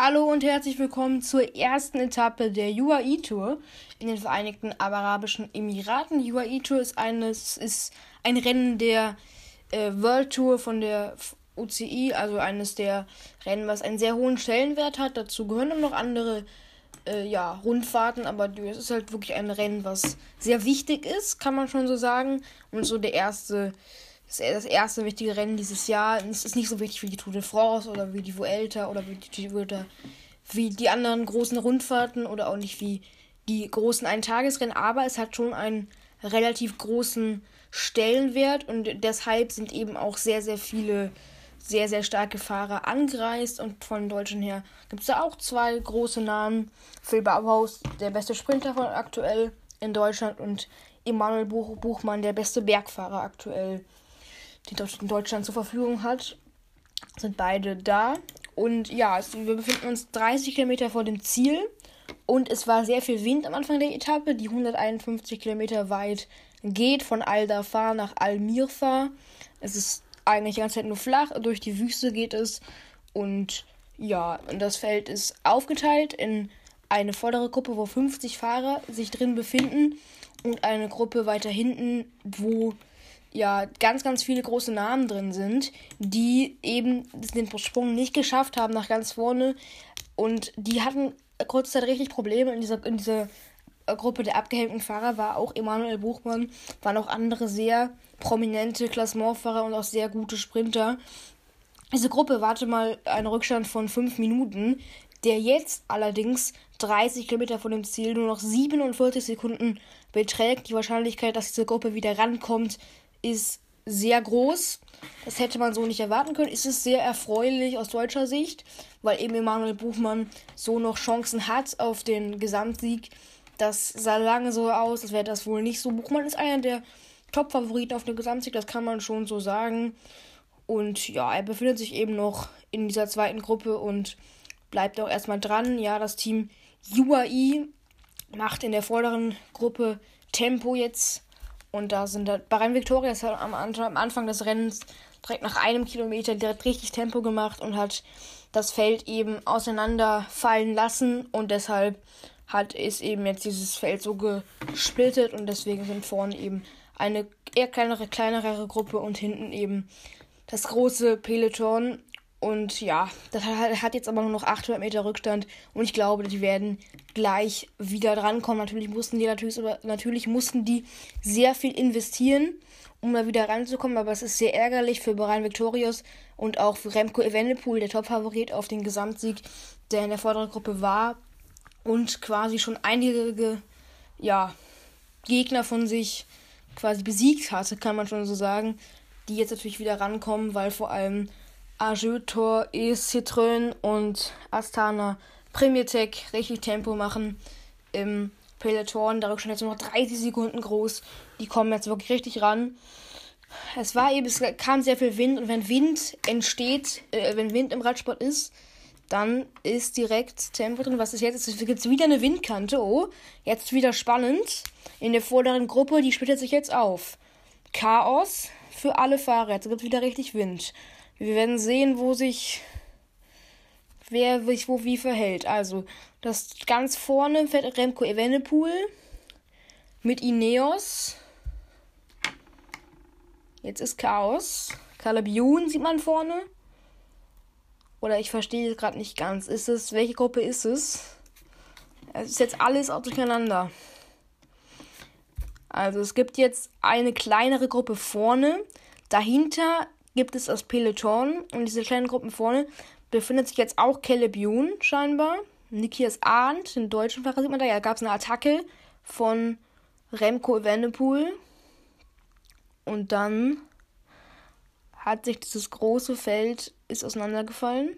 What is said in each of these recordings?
Hallo und herzlich willkommen zur ersten Etappe der UAE Tour in den Vereinigten Arabischen Emiraten. Die UAE Tour ist, eines, ist ein Rennen der äh, World Tour von der UCI, also eines der Rennen, was einen sehr hohen Stellenwert hat. Dazu gehören noch andere äh, ja, Rundfahrten, aber es ist halt wirklich ein Rennen, was sehr wichtig ist, kann man schon so sagen. Und so der erste das erste wichtige Rennen dieses Jahr. Es ist nicht so wichtig wie die Tour de France oder wie die Vuelta oder wie die, wie die anderen großen Rundfahrten oder auch nicht wie die großen Eintagesrennen, aber es hat schon einen relativ großen Stellenwert und deshalb sind eben auch sehr, sehr viele sehr, sehr starke Fahrer angereist und von Deutschen her gibt es da auch zwei große Namen. Phil Bauhaus, der beste Sprinter von aktuell in Deutschland und Emanuel Buch Buchmann, der beste Bergfahrer aktuell die Deutschland zur Verfügung hat, sind beide da. Und ja, es, wir befinden uns 30 Kilometer vor dem Ziel. Und es war sehr viel Wind am Anfang der Etappe, die 151 Kilometer weit geht, von Al-Dafar nach Al-Mirfa. Es ist eigentlich die ganze Zeit nur flach, durch die Wüste geht es. Und ja, das Feld ist aufgeteilt in eine vordere Gruppe, wo 50 Fahrer sich drin befinden und eine Gruppe weiter hinten, wo ja ganz, ganz viele große Namen drin sind, die eben den Sprung nicht geschafft haben nach ganz vorne. Und die hatten kurze Zeit richtig Probleme in dieser, in dieser Gruppe der abgehängten Fahrer war auch Emanuel Buchmann, waren auch andere sehr prominente Klassementfahrer und auch sehr gute Sprinter. Diese Gruppe warte mal einen Rückstand von 5 Minuten, der jetzt allerdings 30 Kilometer von dem Ziel nur noch 47 Sekunden beträgt. Die Wahrscheinlichkeit, dass diese Gruppe wieder rankommt, ist sehr groß. Das hätte man so nicht erwarten können. Ist es sehr erfreulich aus deutscher Sicht, weil eben Emanuel Buchmann so noch Chancen hat auf den Gesamtsieg. Das sah lange so aus, als wäre das wohl nicht so. Buchmann ist einer der Top-Favoriten auf den Gesamtsieg, das kann man schon so sagen. Und ja, er befindet sich eben noch in dieser zweiten Gruppe und bleibt auch erstmal dran. Ja, das Team UAE macht in der vorderen Gruppe Tempo jetzt und da sind da, Bahrain Victoria ist halt am, am Anfang des Rennens direkt nach einem Kilometer direkt richtig Tempo gemacht und hat das Feld eben auseinanderfallen lassen. Und deshalb hat ist eben jetzt dieses Feld so gesplittet und deswegen sind vorne eben eine eher kleinere, kleinere Gruppe und hinten eben das große Peloton und ja, das hat jetzt aber nur noch 800 Meter Rückstand. Und ich glaube, die werden gleich wieder drankommen. Natürlich mussten die natürlich, natürlich mussten die sehr viel investieren, um da wieder ranzukommen. Aber es ist sehr ärgerlich für Brian Victorious und auch für Remco Evenepoel, der Topfavorit auf den Gesamtsieg, der in der vorderen Gruppe war und quasi schon einige ja, Gegner von sich quasi besiegt hatte, kann man schon so sagen, die jetzt natürlich wieder rankommen, weil vor allem Ajutor, E-Citroën und Astana Premier Tech richtig Tempo machen im Peloton. Der Rückstand jetzt nur noch 30 Sekunden groß. Die kommen jetzt wirklich richtig ran. Es war eben, es kam sehr viel Wind und wenn Wind entsteht, äh, wenn Wind im Radsport ist, dann ist direkt Tempo drin. Was ist jetzt? Es gibt wieder eine Windkante. Oh, jetzt wieder spannend. In der vorderen Gruppe, die splittet sich jetzt auf. Chaos für alle Fahrer. Jetzt gibt es wieder richtig Wind. Wir werden sehen, wo sich wer sich wo wie verhält. Also, das ganz vorne fährt Remco Evenepoel mit Ineos. Jetzt ist Chaos. Kalabiun sieht man vorne. Oder ich verstehe es gerade nicht ganz. Ist es, welche Gruppe ist es? Es ist jetzt alles auch durcheinander. Also es gibt jetzt eine kleinere Gruppe vorne. Dahinter gibt es das Peloton und diese kleinen Gruppen vorne befindet sich jetzt auch Caleb Youn scheinbar. Nikias Arndt, den deutschen Fahrer sieht man da. Ja, gab es eine Attacke von Remco Evenepoel. Und dann hat sich dieses große Feld ist auseinandergefallen.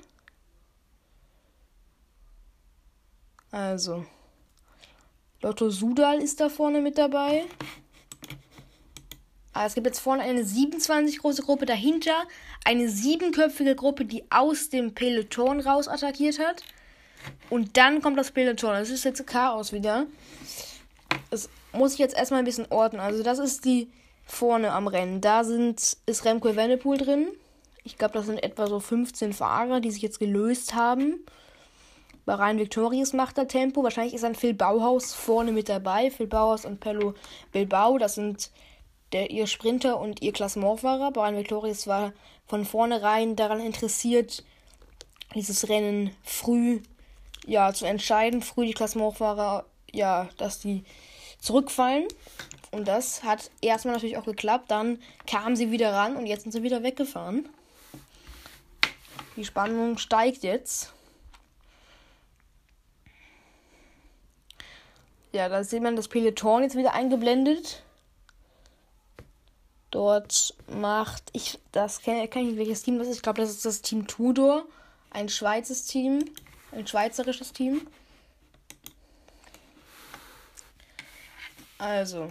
Also, Lotto Sudal ist da vorne mit dabei. Aber es gibt jetzt vorne eine 27 große Gruppe, dahinter eine siebenköpfige Gruppe, die aus dem Peloton raus attackiert hat. Und dann kommt das Peloton. Das ist jetzt Chaos wieder. Das muss ich jetzt erstmal ein bisschen ordnen. Also das ist die vorne am Rennen. Da sind, ist Remco Evenepoel drin. Ich glaube, das sind etwa so 15 Fahrer, die sich jetzt gelöst haben. Bahrain Victorious macht da Tempo. Wahrscheinlich ist dann Phil Bauhaus vorne mit dabei. Phil Bauhaus und Pello Bilbao, das sind der, ihr Sprinter und ihr Klassementfahrer. Bahrain Victorious war von vornherein daran interessiert, dieses Rennen früh ja, zu entscheiden, früh die Klassementfahrer, ja, dass die zurückfallen. Und das hat erstmal natürlich auch geklappt. Dann kamen sie wieder ran und jetzt sind sie wieder weggefahren. Die Spannung steigt jetzt. Ja, da sieht man das Peloton jetzt wieder eingeblendet. Dort macht ich das kenne ich nicht welches Team das ist. Ich glaube, das ist das Team Tudor, ein Schweizer Team, ein schweizerisches Team. Also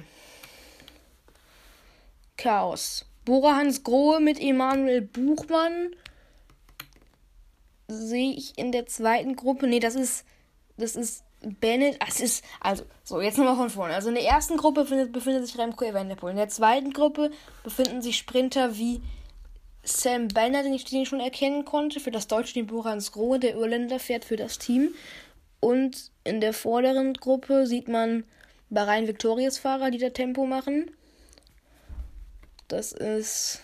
Chaos. Bora Hans Grohe mit Emanuel Buchmann sehe ich in der zweiten Gruppe. Nee, das ist das ist Bennett, es ist, also, so, jetzt nochmal von vorne. Also in der ersten Gruppe befindet, befindet sich Remco Evenepoel. In der zweiten Gruppe befinden sich Sprinter wie Sam Bennett, den ich, den schon erkennen konnte, für das deutsche Team Borans Grohe. Der Irländer fährt für das Team. Und in der vorderen Gruppe sieht man Bahrain Victorious Fahrer, die da Tempo machen. Das ist,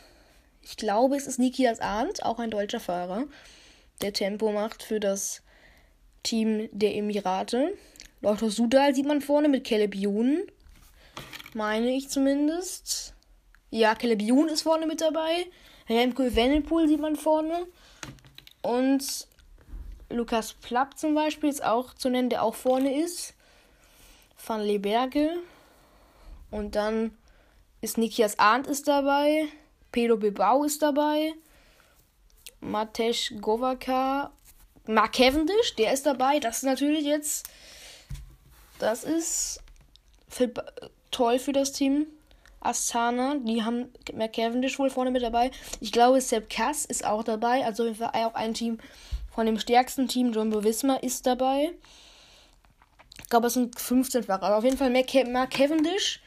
ich glaube, es ist Nikias Arndt, auch ein deutscher Fahrer, der Tempo macht für das Team der Emirate. Lotto Sudal sieht man vorne mit Caleb Youn. Meine ich zumindest. Ja, Caleb Youn ist vorne mit dabei. Remco Evenepoel sieht man vorne. Und Lukas Plapp zum Beispiel ist auch zu nennen, der auch vorne ist. Van Leberge. Und dann ist Nikias Arndt ist dabei. Pedro Bilbao ist dabei. Matej Govaka Mark Cavendish, der ist dabei. Das ist natürlich jetzt. Das ist für, toll für das Team. Astana, die haben Mark Cavendish wohl vorne mit dabei. Ich glaube, Sepp Kass ist auch dabei. Also auch ein Team von dem stärksten Team. Jumbo Visma ist dabei. Ich glaube, es sind 15 Fahrer. Aber auf jeden Fall Mark Cavendish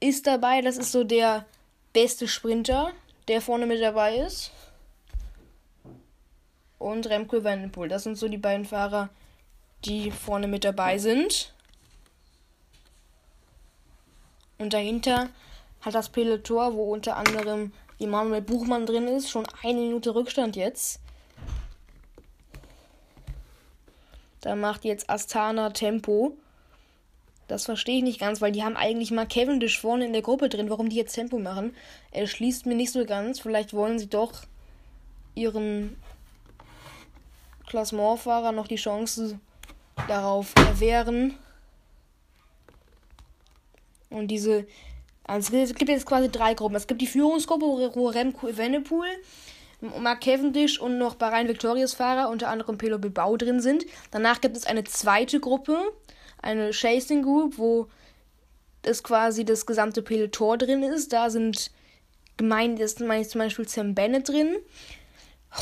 ist dabei. Das ist so der beste Sprinter, der vorne mit dabei ist und Remco Evenepoel. Das sind so die beiden Fahrer, die vorne mit dabei sind. Und dahinter hat das Peloton, wo unter anderem Emanuel Buchmann drin ist, schon eine Minute Rückstand jetzt. Da macht jetzt Astana Tempo. Das verstehe ich nicht ganz, weil die haben eigentlich mal Cavendish vorne in der Gruppe drin. Warum die jetzt Tempo machen, erschließt mir nicht so ganz. Vielleicht wollen sie doch ihren Klassementfahrer noch die Chance darauf erwehren. Und diese. Also es gibt jetzt quasi drei Gruppen. Es gibt die Führungsgruppe, wo Remco Evenepoel, Mark Cavendish und noch Bahrain Victorious Fahrer, unter anderem Pelo Bilbao drin sind. Danach gibt es eine zweite Gruppe, eine Chasing Group, wo es quasi das gesamte Peloton drin ist. Da sind gemeint, ist zum Beispiel Sam Bennett drin.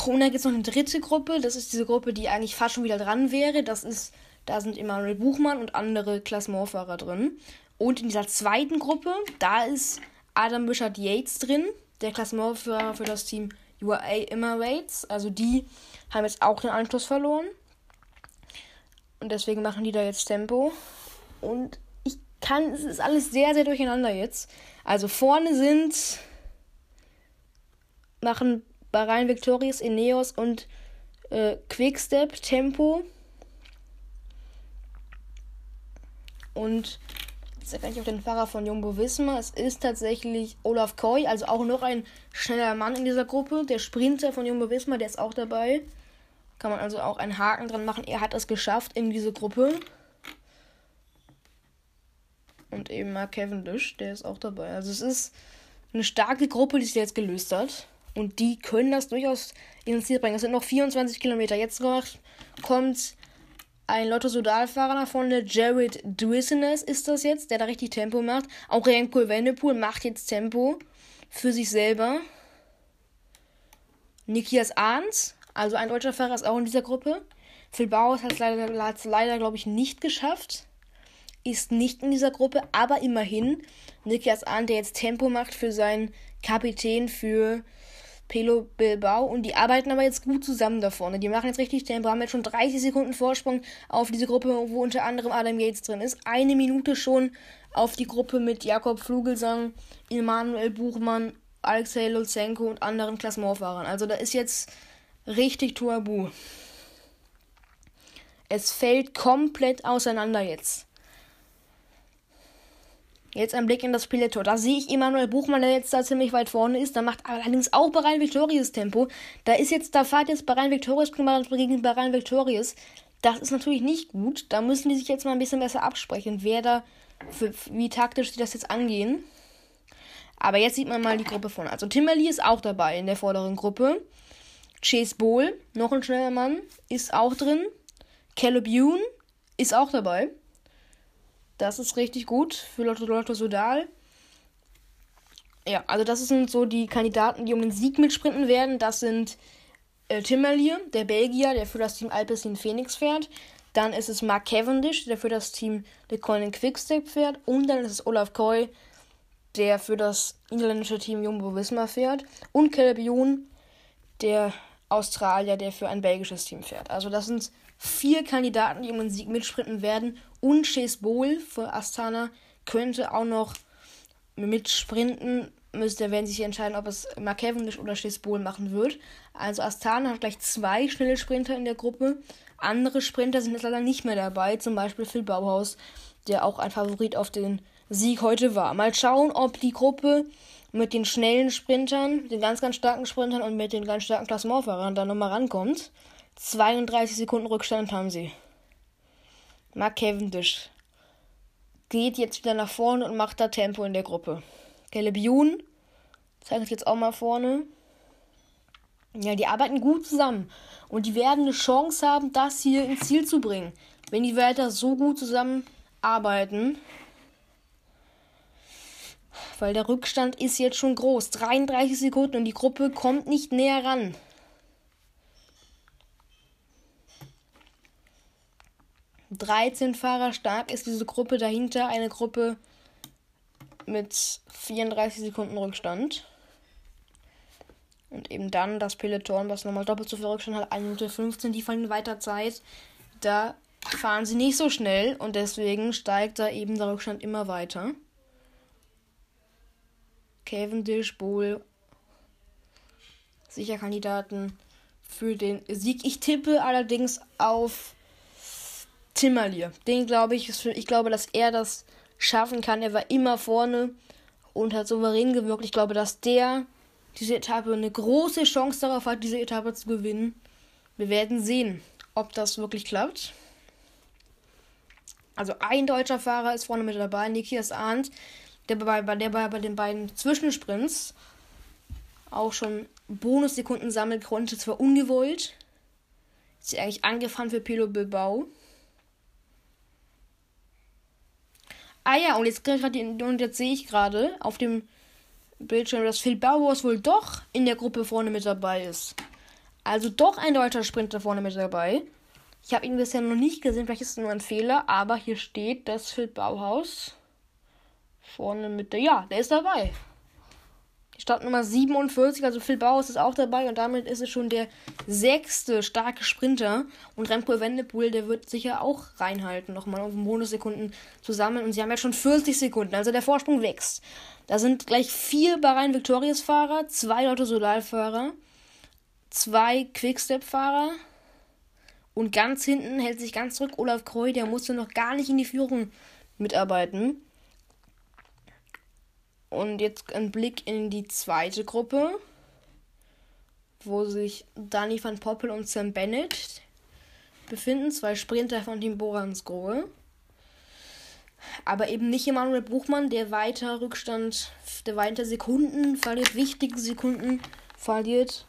Und dann gibt es noch eine dritte Gruppe. Das ist diese Gruppe, die eigentlich fast schon wieder dran wäre. Das ist, da sind Emanuel Buchmann und andere Klassementfahrer drin. Und in dieser zweiten Gruppe, da ist Adam Bichard Yates drin, der Klassementfahrer für das Team UAA Emirates. Also die haben jetzt auch den Anschluss verloren. Und deswegen machen die da jetzt Tempo. Und ich kann, es ist alles sehr, sehr durcheinander jetzt. Also vorne sind, machen Bahrain Victorious, Ineos und äh, Quickstep Tempo. Und jetzt erkenne ich auch den Fahrer von Jumbo Visma. Es ist tatsächlich Olaf Koy, also auch noch ein schneller Mann in dieser Gruppe. Der Sprinter von Jumbo Visma, der ist auch dabei. Kann man also auch einen Haken dran machen. Er hat es geschafft in diese Gruppe. Und eben Mark Cavendish, der ist auch dabei. Also es ist eine starke Gruppe, die sich jetzt gelöst hat. Und die können das durchaus ins Ziel bringen. Es sind noch 24 Kilometer. Jetzt kommt ein Lotto Sudal-Fahrer nach vorne. Jared Dwissenes ist das jetzt, der da richtig Tempo macht. Auch Remco Wendepool macht jetzt Tempo für sich selber. Nikias Arns, also ein deutscher Fahrer, ist auch in dieser Gruppe. Phil Bauers hat es leider, leider glaube ich, nicht geschafft. Ist nicht in dieser Gruppe, aber immerhin. Nikias Arndt, der jetzt Tempo macht für seinen Kapitän, für Pelo Bilbao und die arbeiten aber jetzt gut zusammen da vorne. Die machen jetzt richtig Tempo, haben jetzt schon 30 Sekunden Vorsprung auf diese Gruppe, wo unter anderem Adam Yates drin ist. Eine Minute schon auf die Gruppe mit Jakob Flugelsang, Immanuel Buchmann, Alexei Lutsenko und anderen Klassementfahrern. Also da ist jetzt richtig Tuabu. Es fällt komplett auseinander jetzt. Jetzt ein Blick in das Peloton. Da sehe ich Emanuel Buchmann, der jetzt da ziemlich weit vorne ist. Da macht allerdings auch Bahrain Victorious Tempo. Da ist jetzt, da fährt jetzt Bahrain Victorious gegen Bahrain Victorious. Das ist natürlich nicht gut. Da müssen die sich jetzt mal ein bisschen besser absprechen, wer da, für, wie taktisch sie das jetzt angehen. Aber jetzt sieht man mal die Gruppe vorne. Also Timberly ist auch dabei in der vorderen Gruppe. Chase Bowl, noch ein schneller Mann, ist auch drin. Caleb Youn ist auch dabei. Das ist richtig gut für Lotto Lotto Sodal. Ja, also das sind so die Kandidaten, die um den Sieg mitsprinten werden. Das sind äh, Timmerlier, der Belgier, der für das Team Alpecin Phoenix fährt. Dann ist es Mark Cavendish, der für das Team Le Coin Quickstep fährt. Und dann ist es Olaf Koy, der für das niederländische Team Jumbo Visma fährt. Und Caleb Youn, der Australier, der für ein belgisches Team fährt. Also das sind vier Kandidaten, die um den Sieg mitsprinten werden. Und Chase Bowl für Astana könnte auch noch mitsprinten. Müsste, werden sich entscheiden, ob es Mark Cavendish oder Chase Bowl machen wird. Also Astana hat gleich zwei schnelle Sprinter in der Gruppe. Andere Sprinter sind jetzt leider nicht mehr dabei. Zum Beispiel Phil Bauhaus, der auch ein Favorit auf den Sieg heute war. Mal schauen, ob die Gruppe mit den schnellen Sprintern, den ganz, ganz starken Sprintern und mit den ganz starken Klassementfahrern da nochmal rankommt. 32 Sekunden Rückstand haben sie. Mark Cavendish geht jetzt wieder nach vorne und macht da Tempo in der Gruppe. Caleb Youn zeigt jetzt auch mal vorne. Ja, die arbeiten gut zusammen. Und die werden eine Chance haben, das hier ins Ziel zu bringen. Wenn die weiter so gut zusammenarbeiten. Weil der Rückstand ist jetzt schon groß. 33 Sekunden und die Gruppe kommt nicht näher ran. 13 Fahrer stark ist diese Gruppe dahinter eine Gruppe mit 34 Sekunden Rückstand. Und eben dann das Peloton, was nochmal doppelt so viel Rückstand hat, 1 Minute 15, die verlieren weiter Zeit. Da fahren sie nicht so schnell und deswegen steigt da eben der Rückstand immer weiter. Cavendish, Bowl, sicher Kandidaten für den Sieg. Ich tippe allerdings auf Timmerlier. Den glaube ich, ich glaube, dass er das schaffen kann. Er war immer vorne und hat souverän gewirkt. Ich glaube, dass der diese Etappe eine große Chance darauf hat, diese Etappe zu gewinnen. Wir werden sehen, ob das wirklich klappt. Also ein deutscher Fahrer ist vorne mit dabei, Nikias Arndt, der bei, der bei, bei den beiden Zwischensprints auch schon Bonussekunden sammeln konnte, zwar ungewollt. Ist ja eigentlich angefahren für Pilo Bilbao. Ah ja, und jetzt, jetzt sehe ich gerade auf dem Bildschirm, dass Phil Bauhaus wohl doch in der Gruppe vorne mit dabei ist. Also doch ein deutscher Sprinter vorne mit dabei. Ich habe ihn bisher noch nicht gesehen, vielleicht ist es nur ein Fehler, aber hier steht, dass Phil Bauhaus vorne mit der. Ja, der ist dabei. Startnummer 47, also Phil Bauhaus ist auch dabei und damit ist es schon der sechste starke Sprinter. Und Remco Wendepool, der wird sicher auch reinhalten, nochmal um Bonussekunden zusammen. Und sie haben ja schon 40 Sekunden, also der Vorsprung wächst. Da sind gleich vier Bahrain Victorious Fahrer, zwei Lotto Solar Fahrer, zwei Quickstep Fahrer. Und ganz hinten hält sich ganz zurück Olaf Kreu, der musste noch gar nicht in die Führung mitarbeiten. Und jetzt ein Blick in die zweite Gruppe, wo sich Danny van Poppel und Sam Bennett befinden, zwei Sprinter von Team Boransgrohe. Aber eben nicht Emanuel Buchmann, der weiter Rückstand, der weiter Sekunden verliert, wichtige Sekunden verliert.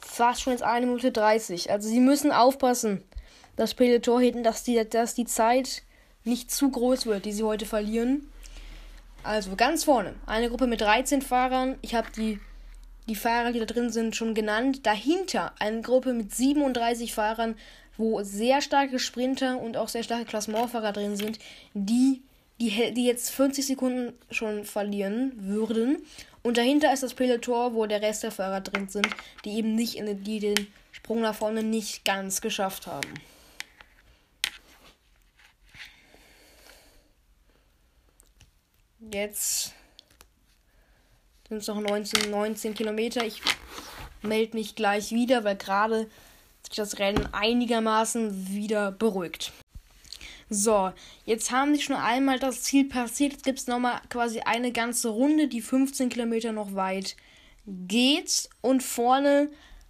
Fast schon jetzt 1 Minute 30. Also sie müssen aufpassen, dass Peloton hinten, dass die, dass die Zeit nicht zu groß wird, die sie heute verlieren. Also ganz vorne eine Gruppe mit 13 Fahrern. Ich habe die, die Fahrer, die da drin sind, schon genannt. Dahinter eine Gruppe mit 37 Fahrern, wo sehr starke Sprinter und auch sehr starke Klassementfahrer drin sind, die, die, die jetzt 50 Sekunden schon verlieren würden. Und dahinter ist das Peloton, wo der Rest der Fahrer drin sind, die eben nicht in die den Sprung nach vorne nicht ganz geschafft haben. Jetzt sind es noch 19, 19 Kilometer. Ich melde mich gleich wieder, weil gerade sich das Rennen einigermaßen wieder beruhigt. So, jetzt haben sie schon einmal das Ziel passiert. Jetzt gibt es nochmal quasi eine ganze Runde, die 15 Kilometer noch weit geht. Und vorne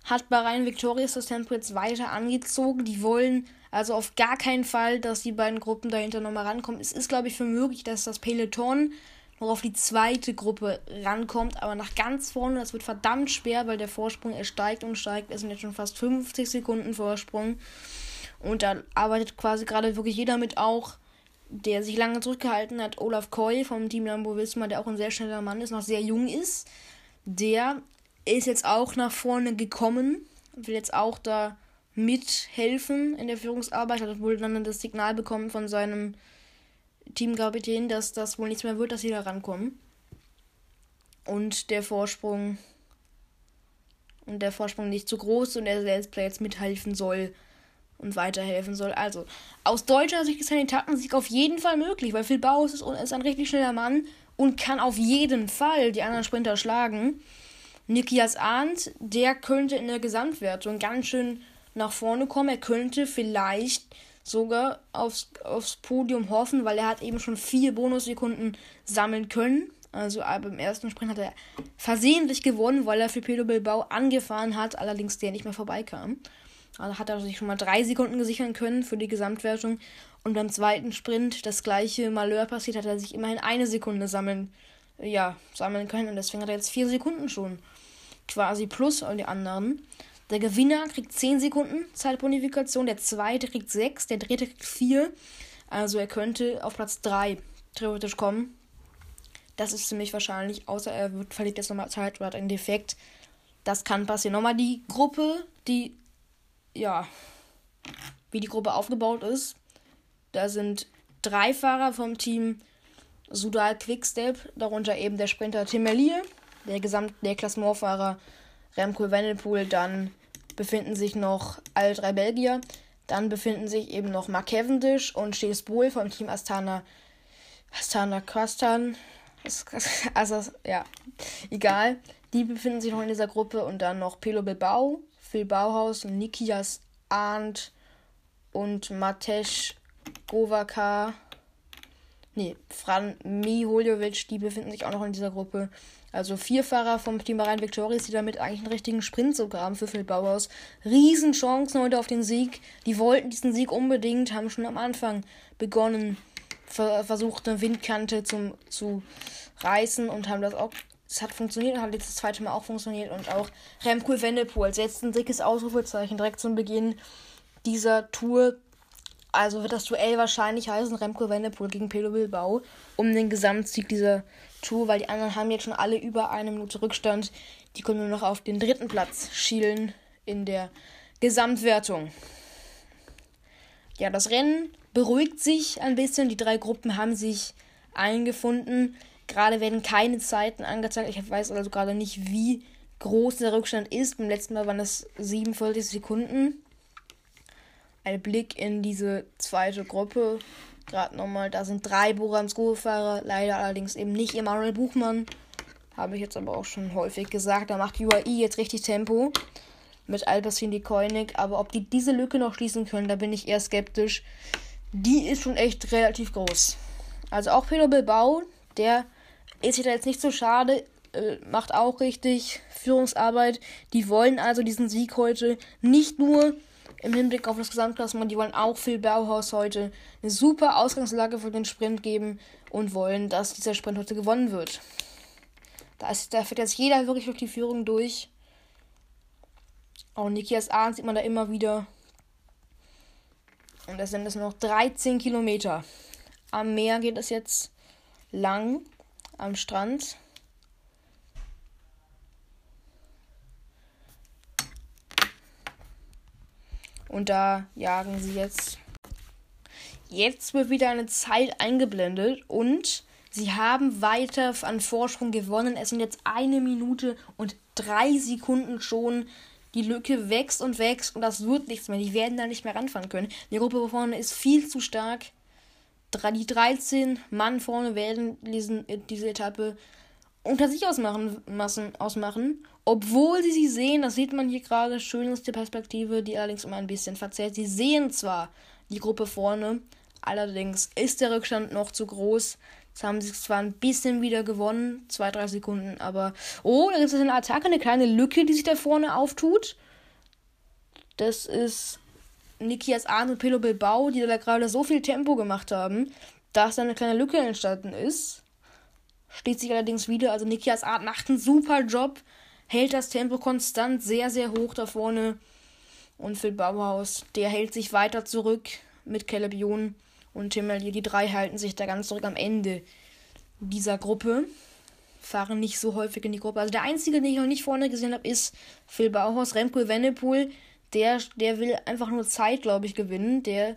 hat Bahrain Victorious das Tempo jetzt weiter angezogen. Die wollen also auf gar keinen Fall, dass die beiden Gruppen dahinter nochmal rankommen. Es ist, glaube ich, für möglich, dass das Peloton noch auf die zweite Gruppe rankommt. Aber nach ganz vorne, das wird verdammt schwer, weil der Vorsprung, er steigt und steigt. Es sind jetzt schon fast 50 Sekunden Vorsprung. Und da arbeitet quasi gerade wirklich jeder mit auch, der sich lange zurückgehalten hat. Olaf Koy vom Team Lambo Wismar, der auch ein sehr schneller Mann ist, noch sehr jung ist. Der ist jetzt auch nach vorne gekommen, will jetzt auch da mithelfen in der Führungsarbeit, hat wohl dann das Signal bekommen von seinem Teamkapitän, dass das wohl nichts mehr wird, dass sie da rankommen. Und der Vorsprung und der Vorsprung nicht zu groß und er selbst jetzt mithelfen soll und weiterhelfen soll. Also, aus deutscher Sicht ist ein Etappensieg auf jeden Fall möglich, weil Phil Bauhaus ist, ist ein richtig schneller Mann und kann auf jeden Fall die anderen Sprinter schlagen. Nikias Arndt, der könnte in der Gesamtwertung ganz schön nach vorne kommen. Er könnte vielleicht sogar aufs, aufs Podium hoffen, weil er hat eben schon vier Bonussekunden sammeln können. Also beim ersten Sprint hat er versehentlich gewonnen, weil er für Pedro Bilbao angefahren hat, allerdings der nicht mehr vorbeikam. Also hat er sich schon mal drei Sekunden gesichern können für die Gesamtwertung. Und beim zweiten Sprint das gleiche Malheur passiert, hat er sich immerhin eine Sekunde sammeln, ja, sammeln können. Und deswegen hat er jetzt vier Sekunden schon quasi plus an die anderen. Der Gewinner kriegt 10 Sekunden Zeitbonifikation, der zweite kriegt 6, der dritte kriegt 4. Also er könnte auf Platz 3 theoretisch kommen. Das ist ziemlich wahrscheinlich, außer er wird, verliert jetzt nochmal Zeit oder hat einen Defekt. Das kann passieren. Nochmal die Gruppe, die, ja, wie die Gruppe aufgebaut ist. Da sind drei Fahrer vom Team Sudal Quickstep, darunter eben der Sprinter Tim der Gesamt der Klassementfahrer Remco Wendelpool, dann befinden sich noch alle drei Belgier. Dann befinden sich eben noch Mark Cavendish und Chase Bohl vom Team Astana. Astana Kastan. Also, ja, egal. Die befinden sich noch in dieser Gruppe und dann noch Pelo Bilbao, Phil Bauhaus, Nikias Arndt und Matej Govaka. Nee, Fran Miholjovic, die befinden sich auch noch in dieser Gruppe. Also vier Fahrer vom Team Bahrain Victorious, die damit eigentlich einen richtigen Sprint sogar haben für Phil Bauhaus. Riesenchancen heute auf den Sieg. Die wollten diesen Sieg unbedingt, haben schon am Anfang begonnen, ver versucht eine Windkante zum, zu reißen und haben das auch. Es hat funktioniert und hat jetzt das zweite Mal auch funktioniert. Und auch Remco Wendepool als jetzt ein dickes Ausrufezeichen direkt zum Beginn dieser Tour. Also wird das Duell wahrscheinlich heißen Remco Wendepool gegen Pedro Bilbao um den Gesamtsieg dieser Tour, weil die anderen haben jetzt schon alle über eine Minute Rückstand. Die können nur noch auf den dritten Platz schielen in der Gesamtwertung. Ja, das Rennen beruhigt sich ein bisschen. Die drei Gruppen haben sich eingefunden. Gerade werden keine Zeiten angezeigt. Ich weiß also gerade nicht, wie groß der Rückstand ist. Beim letzten Mal waren es 47 Sekunden. Ein Blick in diese zweite Gruppe gerade nochmal. Da sind drei Borans Fahrer, leider allerdings eben nicht Emanuel Buchmann. Habe ich jetzt aber auch schon häufig gesagt. Da macht UAE jetzt richtig Tempo mit Alpecin die Koenig. Aber ob die diese Lücke noch schließen können, da bin ich eher skeptisch. Die ist schon echt relativ groß. Also auch Pedro Bilbao, der ist sich da jetzt nicht so schade, äh, macht auch richtig Führungsarbeit. Die wollen also diesen Sieg heute nicht nur im Hinblick auf das Gesamtklassement. Die wollen auch Phil Bauhaus heute eine super Ausgangslage für den Sprint geben und wollen, dass dieser Sprint heute gewonnen wird. Da, ist, da fährt jetzt jeder wirklich durch die Führung durch. Auch Nikias Ahn sieht man da immer wieder. Und das sind es noch 13 Kilometer. Am Meer geht es jetzt lang. Am Strand. Und da jagen sie jetzt. Jetzt wird wieder eine Zeit eingeblendet und Sie haben weiter an Vorsprung gewonnen. Es sind jetzt eine Minute und drei Sekunden schon. Die Lücke wächst und wächst und das wird nichts mehr. Die werden da nicht mehr ranfahren können. Die Gruppe vorne ist viel zu stark. Die 13 Mann vorne werden diesen, diese Etappe unter sich ausmachen, Massen ausmachen. Obwohl sie sie sehen, das sieht man hier gerade schön aus der Perspektive, die allerdings immer ein bisschen verzerrt. Sie sehen zwar die Gruppe vorne, allerdings ist der Rückstand noch zu groß. Jetzt haben sie zwar ein bisschen wieder gewonnen, zwei, drei Sekunden, aber. Oh, da gibt es eine Attacke, eine kleine Lücke, die sich da vorne auftut. Das ist Nikias Arne und Pelo Bilbao, die da gerade so viel Tempo gemacht haben, dass da eine kleine Lücke entstanden ist. Steht sich allerdings wieder. Also Nikias Art macht einen super Job, hält das Tempo konstant sehr, sehr hoch da vorne. Und Phil Bauhaus, der hält sich weiter zurück mit Caleb Youn und Tim Mellier. Die drei halten sich da ganz zurück am Ende dieser Gruppe. Fahren nicht so häufig in die Gruppe. Also der einzige, den ich noch nicht vorne gesehen habe, ist Phil Bauhaus, Remco Evenepoel. Der, der will einfach nur Zeit, glaube ich, gewinnen. Der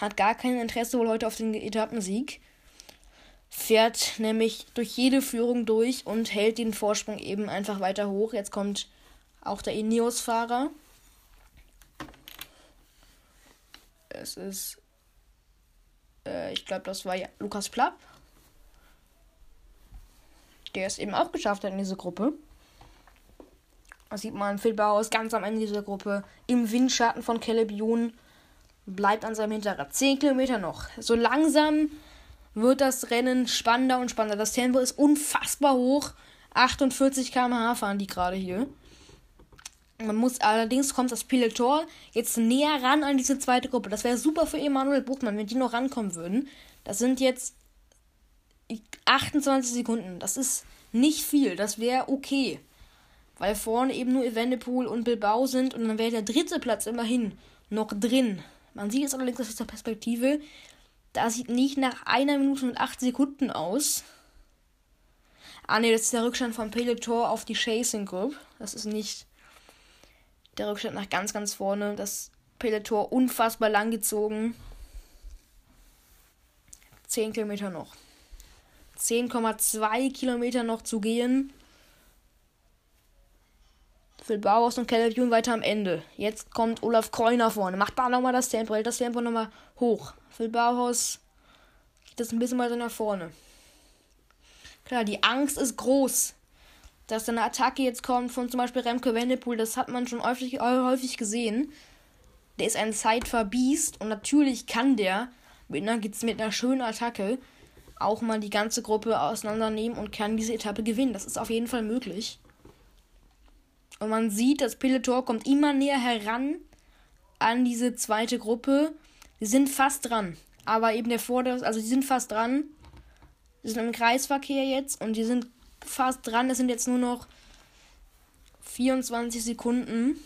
hat gar kein Interesse wohl heute auf den Etappensieg fährt nämlich durch jede Führung durch und hält den Vorsprung eben einfach weiter hoch. Jetzt kommt auch der Ineos-Fahrer. Es ist, äh, ich glaube, das war ja Lukas Plapp. Der es eben auch geschafft hat in diese Gruppe. Da sieht man Phil Bauhaus ganz am Ende dieser Gruppe im Windschatten von Caleb. Bleibt an seinem Hinterrad. 10 Kilometer noch. So langsam wird das Rennen spannender und spannender. Das Tempo ist unfassbar hoch. 48 km/h fahren die gerade hier. Man muss allerdings kommt das Peloton jetzt näher ran an diese zweite Gruppe. Das wäre super für Emanuel Buchmann, wenn die noch rankommen würden. Das sind jetzt 28 Sekunden. Das ist nicht viel. Das wäre okay. Weil vorne eben nur Evenepoel und Bilbao sind und dann wäre der dritte Platz immerhin noch drin. Man sieht es allerdings aus dieser Perspektive. Das sieht nicht nach einer Minute und acht Sekunden aus. Ah ne, das ist der Rückstand vom Peloton auf die Chasing Group. Das ist nicht der Rückstand nach ganz, ganz vorne. Das Peloton unfassbar lang gezogen. 10 Kilometer noch. 10,2 Kilometer noch zu gehen. Phil Bauhaus und Caleb Jun weiter am Ende. Jetzt kommt Olaf Kreuner vorne. Macht da nochmal das Tempo, hält das Tempo nochmal hoch. Phil Bauhaus geht das ein bisschen weiter nach vorne. Klar, die Angst ist groß, dass eine Attacke jetzt kommt von zum Beispiel Remke Wendepool. Das hat man schon häufig, häufig gesehen. Der ist ein Zeitverbiest und natürlich kann der mit einer, mit einer schönen Attacke auch mal die ganze Gruppe auseinandernehmen und kann diese Etappe gewinnen. Das ist auf jeden Fall möglich. Und man sieht, das Peloton kommt immer näher heran an diese zweite Gruppe. Sie sind fast dran. Aber eben der Vorder-, also die sind fast dran. Sie sind im Kreisverkehr jetzt und die sind fast dran. Es sind jetzt nur noch 24 Sekunden.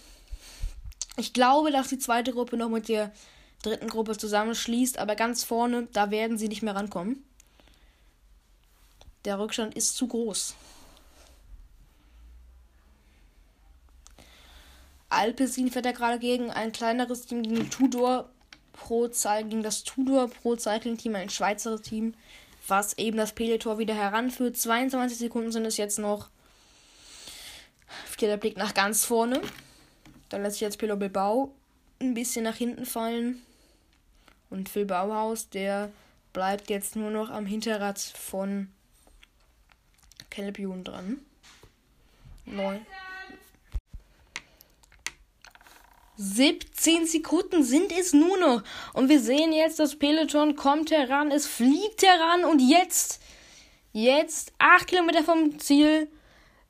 Ich glaube, dass die zweite Gruppe noch mit der dritten Gruppe zusammenschließt, aber ganz vorne, da werden sie nicht mehr rankommen. Der Rückstand ist zu groß. Alpecin fährt er gerade gegen ein kleineres Team, gegen Tudor Pro gegen das Tudor Pro Cycling Team, ein Schweizer Team, was eben das Peloton wieder heranführt. 22 Sekunden sind es jetzt noch. Hier der Blick nach ganz vorne. Dann lässt sich jetzt Pelo Bilbao ein bisschen nach hinten fallen. Und Phil Bauhaus, der bleibt jetzt nur noch am Hinterrad von Caleb dran. Neun. 17 Sekunden sind es nur noch. Und wir sehen jetzt, das Peloton kommt heran, es fliegt heran und jetzt, jetzt, 8 Kilometer vom Ziel,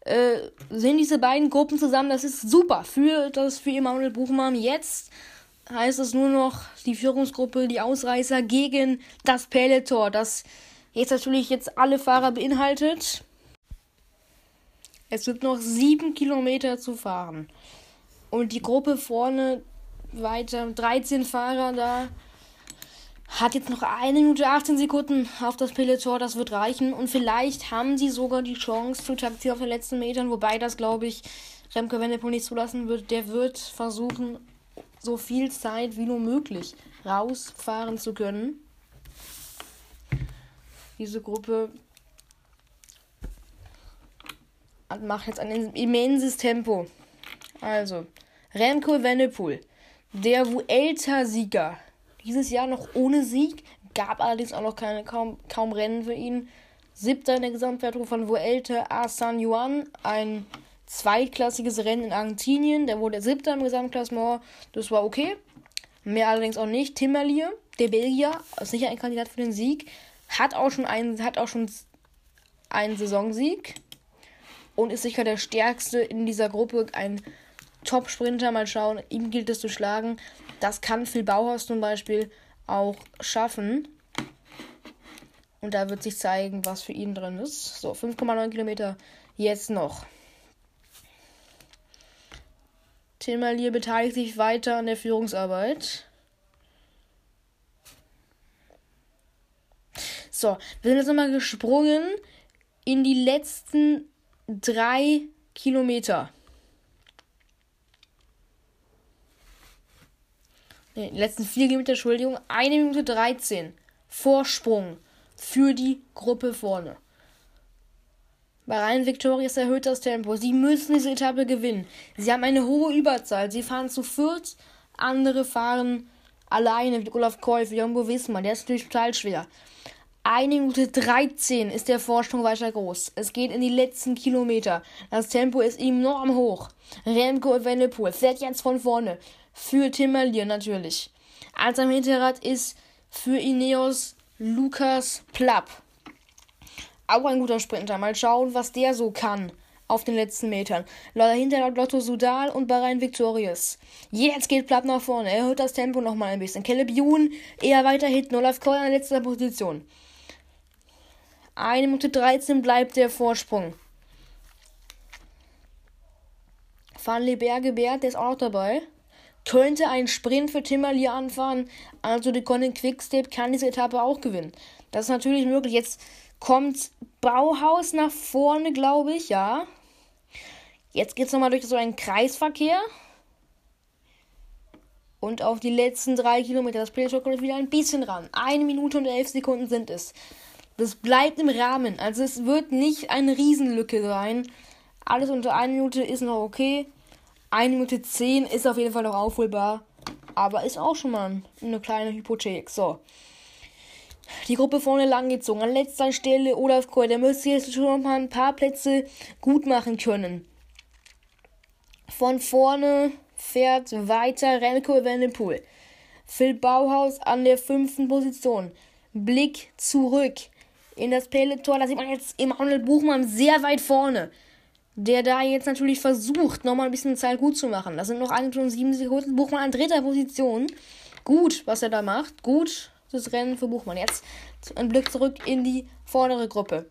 äh, sind diese beiden Gruppen zusammen. Das ist super für das für Emanuel Buchmann. Jetzt heißt es nur noch die Führungsgruppe, die Ausreißer gegen das Peloton, das jetzt natürlich jetzt alle Fahrer beinhaltet. Es wird noch 7 Kilometer zu fahren. Und die Gruppe vorne weiter, 13 Fahrer da, hat jetzt noch eine Minute 18 Sekunden auf das Peloton. Das wird reichen. Und vielleicht haben sie sogar die Chance zu taktieren auf den letzten Metern. Wobei das, glaube ich, Remke Wendepool nicht zulassen wird. Der wird versuchen, so viel Zeit wie nur möglich rausfahren zu können. Diese Gruppe macht jetzt ein immenses Tempo. Also, Remco Evenepoel, der Vuelta-Sieger. Dieses Jahr noch ohne Sieg, gab allerdings auch noch keine, kaum, kaum Rennen für ihn. Siebter in der Gesamtwertung von Vuelta a San Juan, ein zweitklassiges Rennen in Argentinien. Der wurde siebter im Gesamtklassement. Das war okay. Mehr allerdings auch nicht. Timmerlier, der Belgier, ist sicher ein Kandidat für den Sieg. Hat auch schon einen, hat auch schon einen Saisonsieg. Und ist sicher der stärkste in dieser Gruppe. Ein Top-Sprinter. Mal schauen. Ihm gilt es zu schlagen. Das kann Phil Bauhaus zum Beispiel auch schaffen. Und da wird sich zeigen, was für ihn drin ist. So, 5,9 Kilometer jetzt noch. Timmerlier beteiligt sich weiter an der Führungsarbeit. So, wir sind jetzt nochmal gesprungen in die letzten drei Kilometer. Ne, die letzten vier Kilometer, Entschuldigung. Eine Minute 13. Vorsprung für die Gruppe vorne. Bei Rhein Victorious erhöht das Tempo. Sie müssen diese Etappe gewinnen. Sie haben eine hohe Überzahl. Sie fahren zu viert. Andere fahren alleine, wie Olaf Koy, wie Jumbo Wismar. Der ist natürlich total schwer. 1 Minute 13 ist der Vorsprung weiter groß. Es geht in die letzten Kilometer. Das Tempo ist enorm hoch. Remco Evenepoel fährt jetzt von vorne. Für Tim Malier natürlich. Als am Hinterrad ist für Ineos Lukas Plapp. Auch ein guter Sprinter. Mal schauen, was der so kann auf den letzten Metern. Dahinter Lotto Sudal und Bahrain Victorious. Jetzt geht Platt nach vorne. Er hört das Tempo noch mal ein bisschen. Caleb Youn eher weiter hinten. Olaf Koy in letzter Position. 1 Minute 13 bleibt der Vorsprung. Van Leberge Bert, der ist auch noch dabei. Könnte ein Sprint für Timmerlier anfahren. Also die Conning Quickstep kann diese Etappe auch gewinnen. Das ist natürlich möglich. Jetzt kommt Bauhaus nach vorne, glaube ich, ja. Jetzt geht es nochmal durch so einen Kreisverkehr. Und auf die letzten drei Kilometer. Das Playshot kommt wieder ein bisschen ran. Eine Minute und elf Sekunden sind es. Das bleibt im Rahmen. Also es wird nicht eine Riesenlücke sein. Alles unter einer Minute ist noch okay. Eine Minute zehn ist auf jeden Fall noch aufholbar. Aber ist auch schon mal eine kleine Hypothek. So. Die Gruppe vorne langgezogen. An letzter Stelle Olaf Kohl. Der müsste jetzt schon noch mal ein paar Plätze gut machen können. Von vorne fährt weiter Remco Evenepoel. Phil Bauhaus an der fünften Position. Blick zurück in das Peloton. Da sieht man jetzt Emanuel Buchmann sehr weit vorne. Der da jetzt natürlich versucht, nochmal ein bisschen Zeit gut zu machen. Das sind noch 1 und 7 Sekunden. Buchmann an dritter Position. Gut, was er da macht. Gut, das Rennen für Buchmann. Jetzt ein Blick zurück in die vordere Gruppe.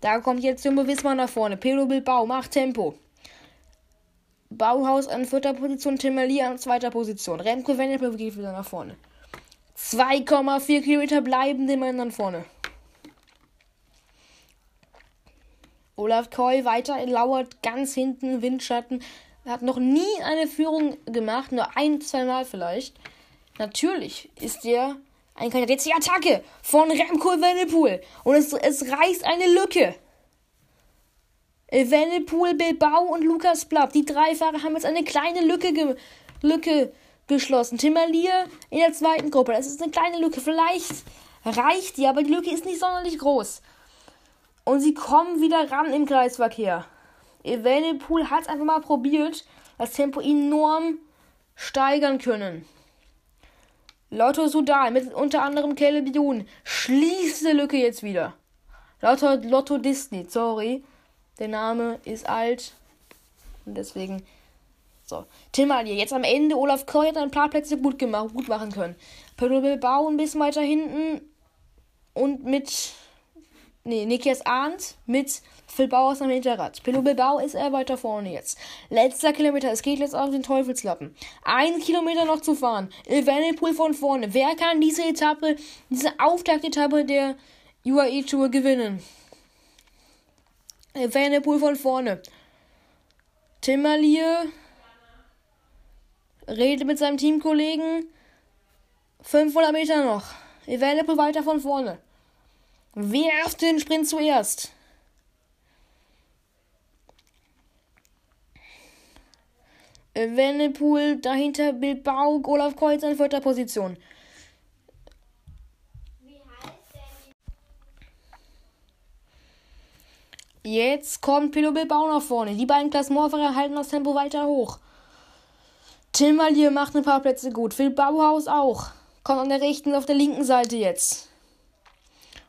Da kommt jetzt Jumbo Wismar nach vorne. Pedro Bilbao macht Tempo. Bauhaus an vierter Position, Timmerli an zweiter Position. Remco Wendelpe geht wieder nach vorne. 2,4 Kilometer bleiben den Männern vorne. Olaf Koy weiter lauert ganz hinten, Windschatten. Er hat noch nie eine Führung gemacht, nur ein, zwei Mal vielleicht. Natürlich ist er ein Kandidat. Jetzt die Attacke von Remco Evenepoel. Und es, es reißt eine Lücke. Evenepoel, Bilbao und Lukas Plapp. Die drei Fahrer haben jetzt eine kleine Lücke, ge Lücke geschlossen. Timmerlier in der zweiten Gruppe. Das ist eine kleine Lücke. Vielleicht reicht die, aber die Lücke ist nicht sonderlich groß. Und sie kommen wieder ran im Kreisverkehr. Evenepoel hat es einfach mal probiert, das Tempo enorm steigern können. Lotto Sudal mit unter anderem Youn schließt die Lücke jetzt wieder. Lotto, Lotto Disney, sorry. Der Name ist alt. Und deswegen. So. Tim Alier, jetzt am Ende. Olaf Koy hat ein paar Plätze gut gemacht, gut machen können. Pedro Bilbao ein bisschen weiter hinten. Und mit nee, Nikias Arndt mit Phil Bauers am Hinterrad. Pelo Bilbao ist er weiter vorne jetzt. Letzter Kilometer, es geht jetzt auf den Teufelslappen. Ein Kilometer noch zu fahren. Evenepoel von vorne. Wer kann diese Etappe, diese Auftaktetappe der UAE Tour gewinnen? Evenepoel von vorne. Timmerlier redet mit seinem Teamkollegen. 500 Meter noch. Evenepoel weiter von vorne. Wer erft den Sprint zuerst? Wennepool, dahinter Bilbao, Olaf Kreuz in vierter Position. Jetzt kommt Pilo Bilbao nach vorne. Die beiden Klassementfahrer halten das Tempo weiter hoch. Timmerlier macht ein paar Plätze gut. Phil Bauhaus auch. Kommt an der rechten auf der linken Seite jetzt.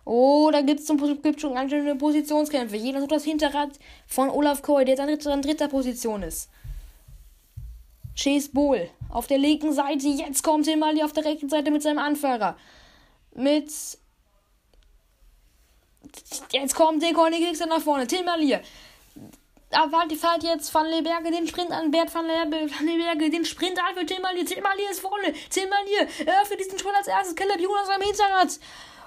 Oh, da gibt es gibt schon ganz schöne Positionskämpfe. Jeder sucht das Hinterrad von Olaf Koy, der jetzt an dritter Position ist. Chase Bowl auf der linken Seite. Jetzt kommt Timali auf der rechten Seite mit seinem Anfahrer. Mit. Jetzt kommt Dekon Nixon nach vorne. Timali. Aber die fährt jetzt Van Leberge den Sprint an. Bert Van Leberge den Sprint an für Timali. Timali ist vorne. Timali äh, für diesen Sprint als erstes. Caleb Jonas am Hinterrad.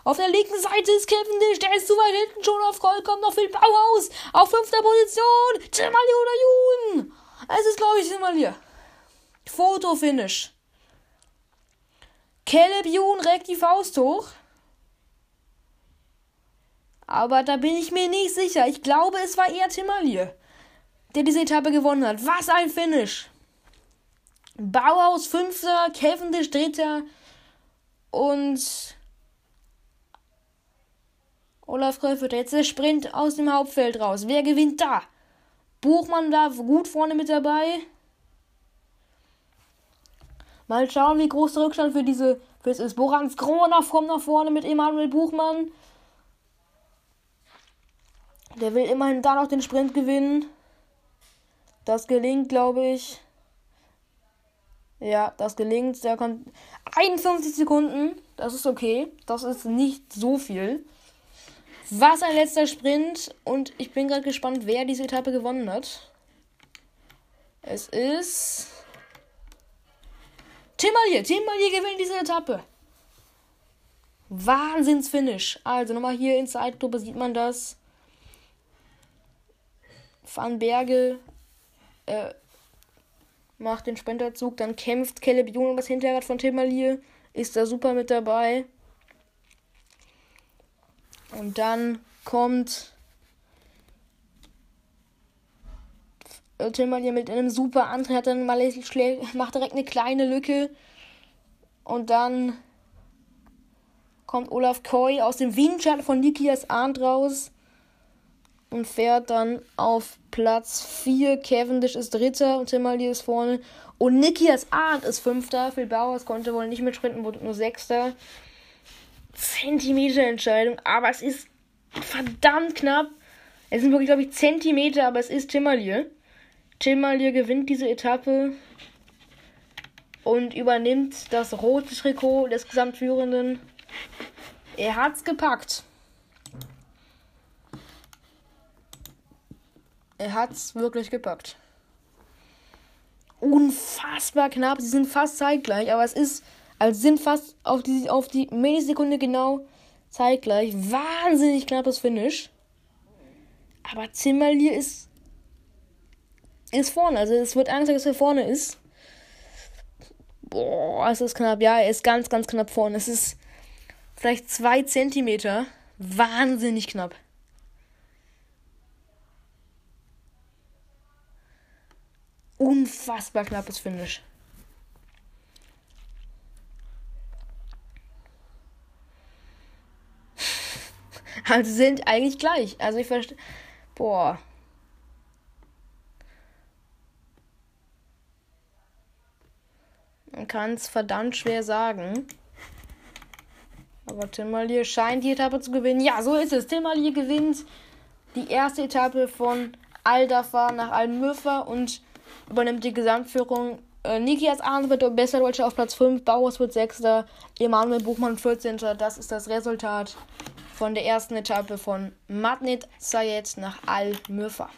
Auf der linken Seite ist Kevin Dish, der ist zu weit hinten schon auf Gold, kommt noch Phil Bauhaus auf fünfter Position. Timali oder Jun? Es ist, glaube ich, Timali. Fotofinish. Caleb Youn reckt die Faust hoch. Aber da bin ich mir nicht sicher. Ich glaube, es war eher Timmerlier, der diese Etappe gewonnen hat. Was ein Finish! Bauhaus Fünfter, Cavendish Dritter und Olaf Kröll jetzt der Sprint aus dem Hauptfeld raus. Wer gewinnt da? Buchmann da gut vorne mit dabei. Mal schauen, wie groß der Rückstand für diese es ist. Borans Gronach kommt nach vorne mit Emanuel Buchmann. Der will immerhin da noch den Sprint gewinnen. Das gelingt, glaube ich. Ja, das gelingt. Der kommt 51 Sekunden. Das ist okay. Das ist nicht so viel. Was ein letzter Sprint. Und ich bin gerade gespannt, wer diese Etappe gewonnen hat. Es ist. Timmerlier, Timmerlier gewinnt diese Etappe. Wahnsinnsfinish. Also nochmal hier in Zeitgruppe sieht man das. Van Berge äh, macht den Sprinterzug. Dann kämpft Caleb Jung um das Hinterrad von Timmerlier. Ist da super mit dabei. Und dann kommt Tillmann hier mit einem super Antritt dann macht direkt eine kleine Lücke und dann kommt Olaf Koy aus dem Windschatten von Nikias Arndt raus und fährt dann auf Platz 4. Cavendish ist Dritter und Timmerli ist vorne. Und Nikias Arndt ist Fünfter. Phil Bauers konnte wohl nicht mitsprinten, wurde nur Sechster. Zentimeter Entscheidung, aber es ist verdammt knapp. Es sind wirklich, glaube ich, Zentimeter, aber es ist Timmerlier. Timmerlier gewinnt diese Etappe und übernimmt das rote Trikot des Gesamtführenden. Er hat's gepackt. Er hat's wirklich gepackt. Unfassbar knapp. Sie sind fast zeitgleich, aber es ist, also sind fast auf die, auf die Millisekunde genau zeitgleich. Wahnsinnig knappes Finish. Aber Zimmerlier ist ist vorne. Also es wird angezeigt, dass er vorne ist. Boah, es ist knapp. Ja, er ist ganz, ganz knapp vorne. Es ist vielleicht zwei Zentimeter. Wahnsinnig knapp. Unfassbar knappes Finish. Also sind eigentlich gleich. Also ich verstehe. Boah. Man kann es verdammt schwer sagen. Aber Timmerlier scheint die Etappe zu gewinnen. Ja, so ist es. Timmerlier gewinnt die erste Etappe von Aldafa nach Almüffer und übernimmt die Gesamtführung. Äh, Nikias Arndt wird besser Deutscher auf Platz 5, Bauers wird Sechster, Emanuel Buchmann 14. Das ist das Resultat von der ersten Etappe von Madnit Sayed nach Al-Müffer.